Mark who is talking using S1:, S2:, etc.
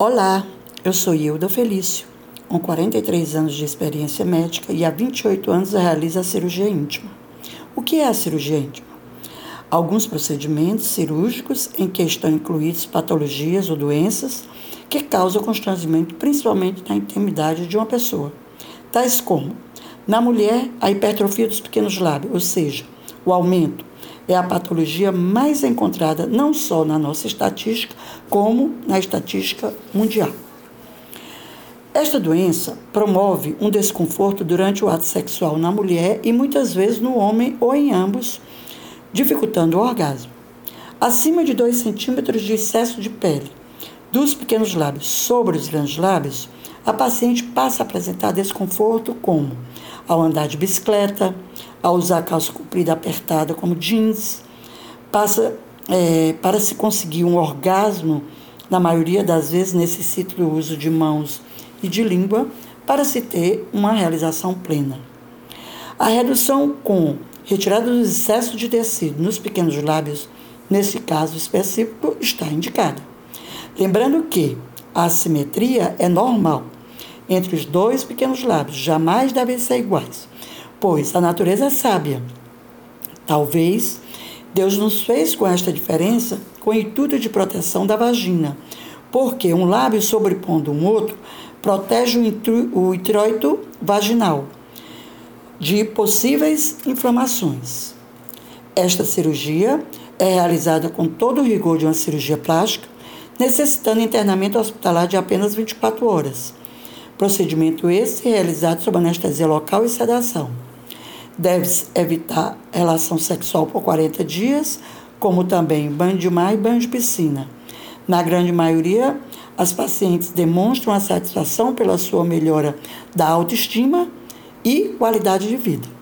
S1: Olá, eu sou Hilda Felício, com 43 anos de experiência médica e há 28 anos realizo a cirurgia íntima. O que é a cirurgia íntima? Alguns procedimentos cirúrgicos em que estão incluídos patologias ou doenças que causam constrangimento principalmente na intimidade de uma pessoa, tais como, na mulher, a hipertrofia dos pequenos lábios, ou seja, o aumento é a patologia mais encontrada não só na nossa estatística, como na estatística mundial. Esta doença promove um desconforto durante o ato sexual na mulher e muitas vezes no homem ou em ambos, dificultando o orgasmo. Acima de 2 centímetros de excesso de pele dos pequenos lábios sobre os grandes lábios, a paciente passa a apresentar desconforto como ao andar de bicicleta, ao usar calça comprida apertada como jeans, passa é, para se conseguir um orgasmo, na maioria das vezes necessita o uso de mãos e de língua para se ter uma realização plena. A redução com retirada do excesso de tecido nos pequenos lábios, nesse caso específico, está indicada. Lembrando que a assimetria é normal entre os dois pequenos lábios, jamais devem ser iguais pois a natureza é sábia. Talvez Deus nos fez com esta diferença com o intuito de proteção da vagina, porque um lábio sobrepondo um outro protege o introito vaginal de possíveis inflamações. Esta cirurgia é realizada com todo o rigor de uma cirurgia plástica, necessitando internamento hospitalar de apenas 24 horas. Procedimento esse realizado sob anestesia local e sedação. Deve-se evitar relação sexual por 40 dias, como também banho de mar e banho de piscina. Na grande maioria, as pacientes demonstram a satisfação pela sua melhora da autoestima e qualidade de vida.